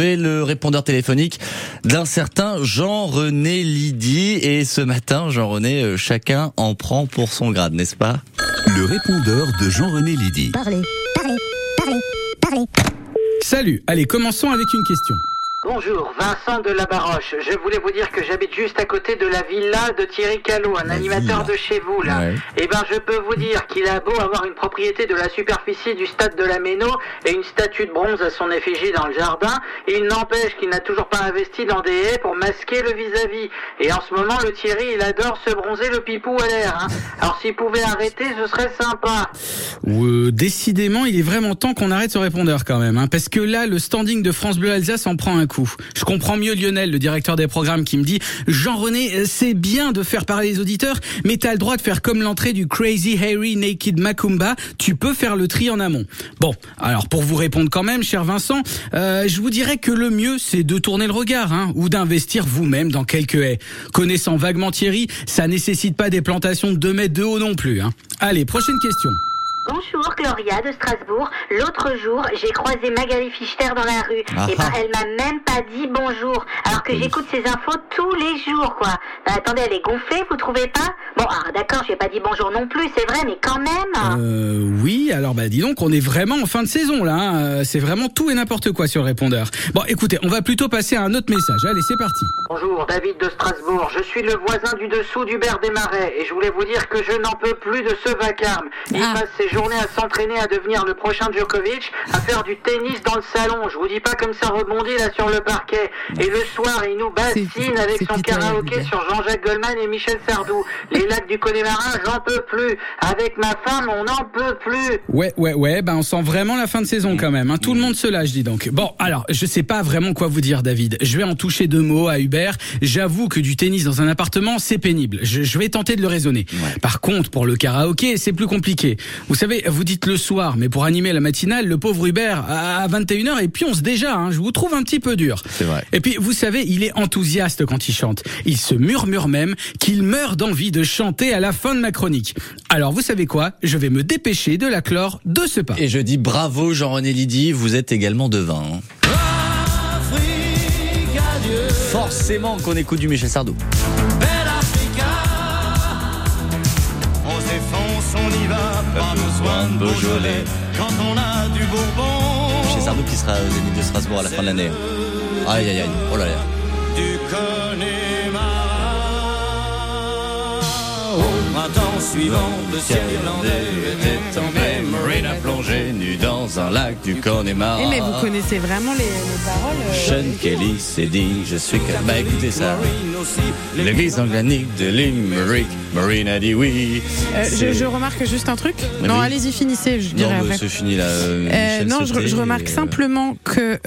retrouver le répondeur téléphonique d'un certain Jean-René Lydie. Et ce matin, Jean-René, euh, chacun en prend pour son grade, n'est-ce pas? Le répondeur de Jean-René Lydie. Parlez, parlez, parlez, parlez. Salut, allez, commençons avec une question. Bonjour, Vincent de la Baroche. Je voulais vous dire que j'habite juste à côté de la villa de Thierry Callot, un La animateur villa. de chez vous, là. Ouais. Eh ben, je peux vous dire qu'il a beau avoir une propriété de la superficie du stade de la Méno et une statue de bronze à son effigie dans le jardin, il n'empêche qu'il n'a toujours pas investi dans des haies pour masquer le vis-à-vis. Et en ce moment, le Thierry, il adore se bronzer le pipou à l'air, hein. Alors s'il pouvait arrêter, ce serait sympa. Euh, décidément, il est vraiment temps qu'on arrête ce répondeur quand même, hein, parce que là, le standing de France Bleu Alsace en prend un Je comprends mieux Lionel, le directeur des programmes, qui me dit Jean-René, euh, c'est bien de faire parler les auditeurs, mais t'as le droit de faire comme l'entrée du Crazy Harry Naked Macumba. Tu peux faire le tri en amont. Bon, alors pour vous répondre quand même, cher Vincent, euh, je vous dirais que le mieux, c'est de tourner le regard, hein, ou d'investir vous-même dans quelques haies. Connaissant vaguement Thierry, ça nécessite pas des plantations de 2 mètres de haut non plus. Hein. Allez, prochaine question. Bonjour Gloria de Strasbourg. L'autre jour, j'ai croisé Magali Fichter dans la rue. Ah et ben, ah. elle m'a même pas dit bonjour. Alors que j'écoute ses infos tous les jours, quoi. Ben, attendez, elle est gonflée, vous trouvez pas? Bon, ah, d'accord, j'ai pas dit bonjour non plus, c'est vrai, mais quand même. Euh, oui, alors bah dis donc, on est vraiment en fin de saison là. hein. Euh, C'est vraiment tout et n'importe quoi sur le répondeur. Bon, écoutez, on va plutôt passer à un autre message. Allez, c'est parti. Bonjour, David de Strasbourg. Je suis le voisin du dessous d'Hubert Desmarais et je voulais vous dire que je n'en peux plus de ce vacarme. Il Ah. passe ses journées à s'entraîner à devenir le prochain Djokovic, à faire du tennis dans le salon. Je vous dis pas comme ça rebondit là sur le parquet. Et le soir, il nous bassine avec son karaoké sur Jean-Jacques Goldman et Michel Sardou. Les lacs du Connemara, j'en peux plus. Avec ma femme, on n'en peut plus. Ouais, ouais, ouais, bah on sent vraiment la fin de saison quand même. Hein. Tout le monde se lâche, dis donc. Bon, alors, je sais pas vraiment quoi vous dire, David. Je vais en toucher deux mots à Hubert. J'avoue que du tennis dans un appartement, c'est pénible. Je, je vais tenter de le raisonner. Par contre, pour le karaoké, c'est plus compliqué. Vous savez, vous dites le soir, mais pour animer la matinale, le pauvre Hubert à 21h et pionce déjà. Hein. Je vous trouve un petit peu dur. C'est vrai. Et puis, vous savez, il est enthousiaste quand il chante. Il se murmure même qu'il meurt d'envie de chanter à la fin de ma chronique. Alors, vous savez quoi? Je vais me dépêcher de la clore de ce pas. Et je dis bravo Jean-René Lydie, vous êtes également devin. hein. Forcément qu'on écoute du Michel Sardou. On s'effonce, on y va, pas besoin de Beaujolais. Quand on a du Bourbon, Michel Sardou qui sera au Zénith de Strasbourg à la fin de l'année. Aïe aïe aïe, oh là là. du Connemara. Au printemps suivant, le ciel irlandais était en mer. Marina plongée nue dans un lac du Connemara. Eh, mais vous connaissez vraiment les, les paroles euh, Sean Kelly s'est dit je suis que... Bah écoutez ça. L'église organique de Limerick, Marine a dit oui. euh, je, je remarque juste un truc. Mais non, oui. allez-y, finissez, je Non, bah, après. c'est fini là. euh, Euh, non, je, je remarque euh, simplement que euh,